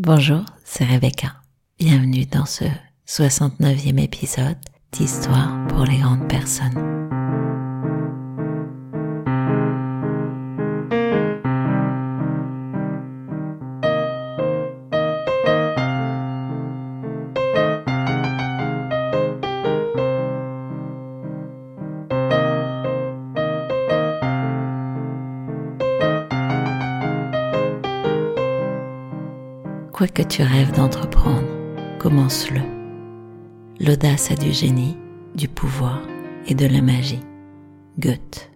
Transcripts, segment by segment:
Bonjour, c'est Rebecca. Bienvenue dans ce 69e épisode d'Histoire pour les grandes personnes. Quoi que tu rêves d'entreprendre, commence-le. L'audace a du génie, du pouvoir et de la magie. Goethe.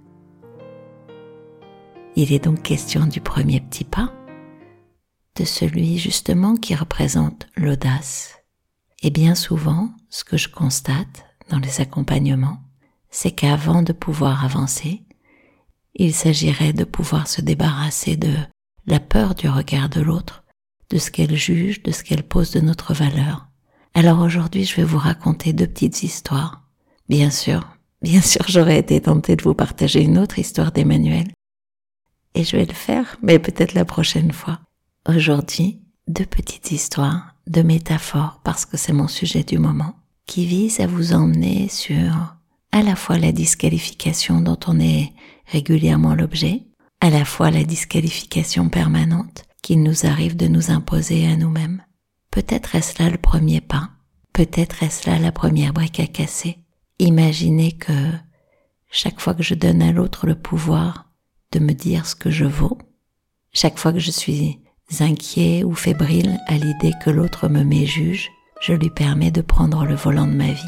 Il est donc question du premier petit pas, de celui justement qui représente l'audace. Et bien souvent, ce que je constate dans les accompagnements, c'est qu'avant de pouvoir avancer, il s'agirait de pouvoir se débarrasser de la peur du regard de l'autre de ce qu'elle juge, de ce qu'elle pose de notre valeur. Alors aujourd'hui, je vais vous raconter deux petites histoires. Bien sûr, bien sûr, j'aurais été tentée de vous partager une autre histoire d'Emmanuel. Et je vais le faire, mais peut-être la prochaine fois. Aujourd'hui, deux petites histoires, de métaphores, parce que c'est mon sujet du moment, qui visent à vous emmener sur à la fois la disqualification dont on est régulièrement l'objet, à la fois la disqualification permanente, qu'il nous arrive de nous imposer à nous-mêmes. Peut-être est-ce là le premier pas, peut-être est-ce là la première brique à casser. Imaginez que chaque fois que je donne à l'autre le pouvoir de me dire ce que je vaux, chaque fois que je suis inquiet ou fébrile à l'idée que l'autre me méjuge, je lui permets de prendre le volant de ma vie.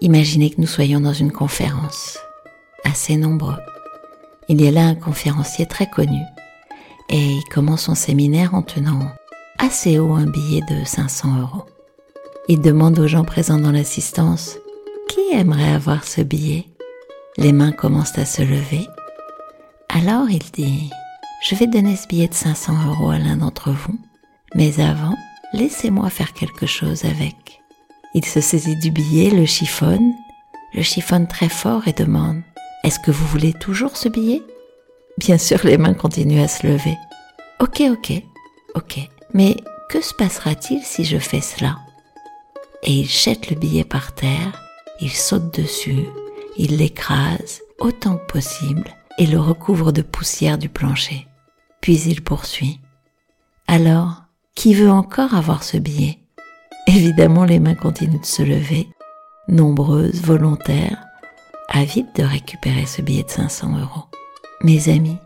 Imaginez que nous soyons dans une conférence assez nombreux. Il y a là un conférencier très connu et il commence son séminaire en tenant assez haut un billet de 500 euros. Il demande aux gens présents dans l'assistance qui aimerait avoir ce billet? Les mains commencent à se lever. Alors il dit Je vais donner ce billet de 500 euros à l'un d'entre vous, mais avant, laissez-moi faire quelque chose avec. Il se saisit du billet, le chiffonne, le chiffonne très fort et demande est-ce que vous voulez toujours ce billet? Bien sûr, les mains continuent à se lever. Ok, ok, ok. Mais que se passera-t-il si je fais cela? Et il jette le billet par terre, il saute dessus, il l'écrase autant que possible et le recouvre de poussière du plancher. Puis il poursuit. Alors, qui veut encore avoir ce billet? Évidemment, les mains continuent de se lever, nombreuses, volontaires, avide de récupérer ce billet de 500 euros. Mes amis,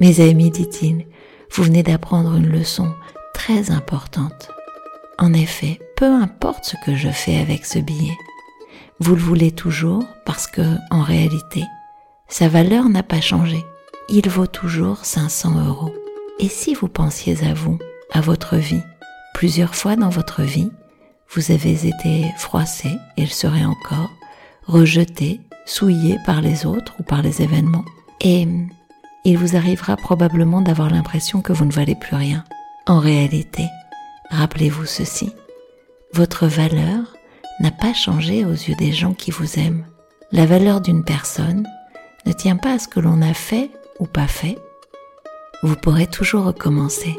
mes amis, dit-il, vous venez d'apprendre une leçon très importante. En effet, peu importe ce que je fais avec ce billet, vous le voulez toujours parce que, en réalité, sa valeur n'a pas changé. Il vaut toujours 500 euros. Et si vous pensiez à vous, à votre vie, plusieurs fois dans votre vie, vous avez été froissé, et le serez encore, rejeté, souillé par les autres ou par les événements. Et il vous arrivera probablement d'avoir l'impression que vous ne valez plus rien. En réalité, rappelez-vous ceci, votre valeur n'a pas changé aux yeux des gens qui vous aiment. La valeur d'une personne ne tient pas à ce que l'on a fait ou pas fait. Vous pourrez toujours recommencer.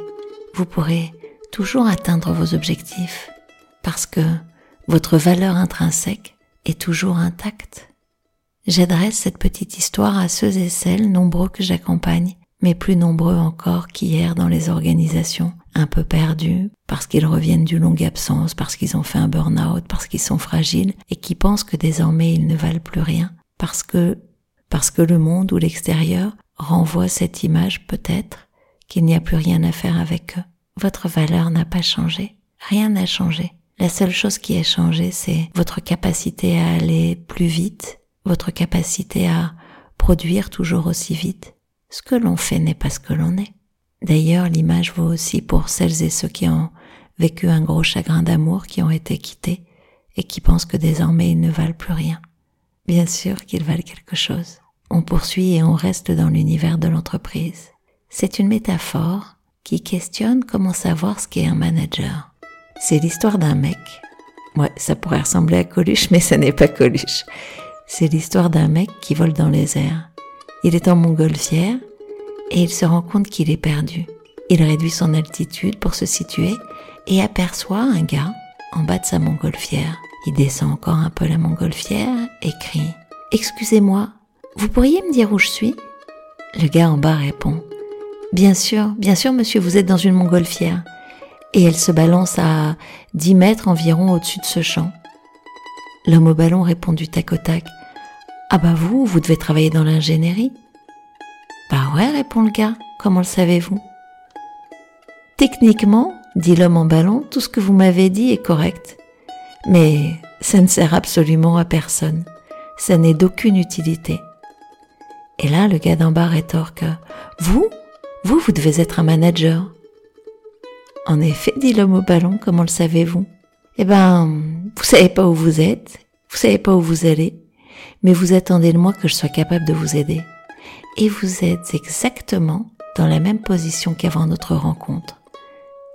Vous pourrez toujours atteindre vos objectifs parce que votre valeur intrinsèque est toujours intacte. J'adresse cette petite histoire à ceux et celles nombreux que j'accompagne, mais plus nombreux encore qu'hier dans les organisations, un peu perdus parce qu'ils reviennent d'une longue absence, parce qu'ils ont fait un burn-out, parce qu'ils sont fragiles et qui pensent que désormais ils ne valent plus rien, parce que, parce que le monde ou l'extérieur renvoie cette image peut-être qu'il n'y a plus rien à faire avec eux. Votre valeur n'a pas changé. Rien n'a changé. La seule chose qui a changé, c'est votre capacité à aller plus vite, votre capacité à produire toujours aussi vite. Ce que l'on fait n'est pas ce que l'on est. D'ailleurs, l'image vaut aussi pour celles et ceux qui ont vécu un gros chagrin d'amour, qui ont été quittés et qui pensent que désormais ils ne valent plus rien. Bien sûr qu'ils valent quelque chose. On poursuit et on reste dans l'univers de l'entreprise. C'est une métaphore qui questionne comment savoir ce qu'est un manager. C'est l'histoire d'un mec. Ouais, ça pourrait ressembler à Coluche, mais ce n'est pas Coluche. C'est l'histoire d'un mec qui vole dans les airs. Il est en montgolfière et il se rend compte qu'il est perdu. Il réduit son altitude pour se situer et aperçoit un gars en bas de sa montgolfière. Il descend encore un peu la montgolfière et crie ⁇ Excusez-moi, vous pourriez me dire où je suis ?⁇ Le gars en bas répond ⁇ Bien sûr, bien sûr monsieur, vous êtes dans une montgolfière. Et elle se balance à 10 mètres environ au-dessus de ce champ. L'homme au ballon répond du tac au tac. Ah bah vous, vous devez travailler dans l'ingénierie Bah ouais, répond le gars. Comment le savez-vous? Techniquement, dit l'homme en ballon, tout ce que vous m'avez dit est correct. Mais ça ne sert absolument à personne. Ça n'est d'aucune utilité. Et là, le gars d'en bas rétorque. Vous? Vous, vous devez être un manager. En effet, dit l'homme au ballon, comment le savez-vous? Eh ben, vous savez pas où vous êtes, vous savez pas où vous allez, mais vous attendez de moi que je sois capable de vous aider. Et vous êtes exactement dans la même position qu'avant notre rencontre.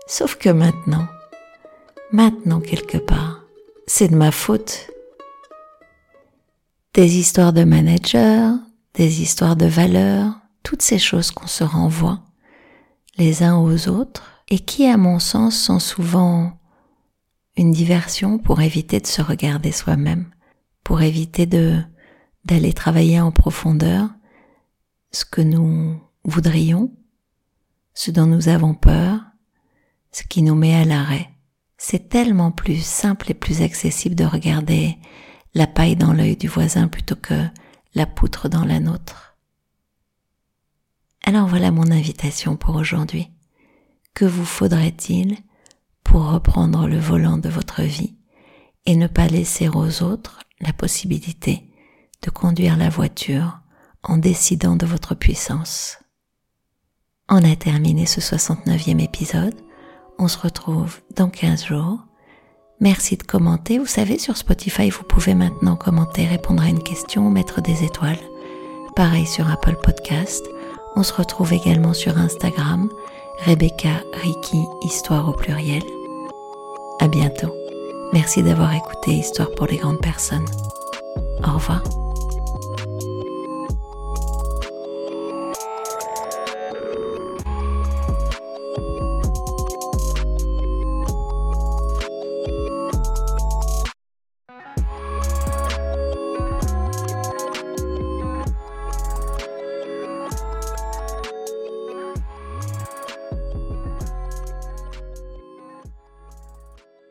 Sauf que maintenant, maintenant quelque part, c'est de ma faute. Des histoires de managers, des histoires de valeurs, toutes ces choses qu'on se renvoie les uns aux autres et qui, à mon sens, sont souvent une diversion pour éviter de se regarder soi-même, pour éviter de d'aller travailler en profondeur ce que nous voudrions, ce dont nous avons peur, ce qui nous met à l'arrêt. C'est tellement plus simple et plus accessible de regarder la paille dans l'œil du voisin plutôt que la poutre dans la nôtre. Alors voilà mon invitation pour aujourd'hui. Que vous faudrait-il pour reprendre le volant de votre vie et ne pas laisser aux autres la possibilité de conduire la voiture en décidant de votre puissance. On a terminé ce 69e épisode. On se retrouve dans 15 jours. Merci de commenter. Vous savez, sur Spotify, vous pouvez maintenant commenter, répondre à une question, mettre des étoiles. Pareil sur Apple Podcast. On se retrouve également sur Instagram, Rebecca Ricky Histoire au pluriel. À bientôt. Merci d'avoir écouté Histoire pour les grandes personnes. Au revoir.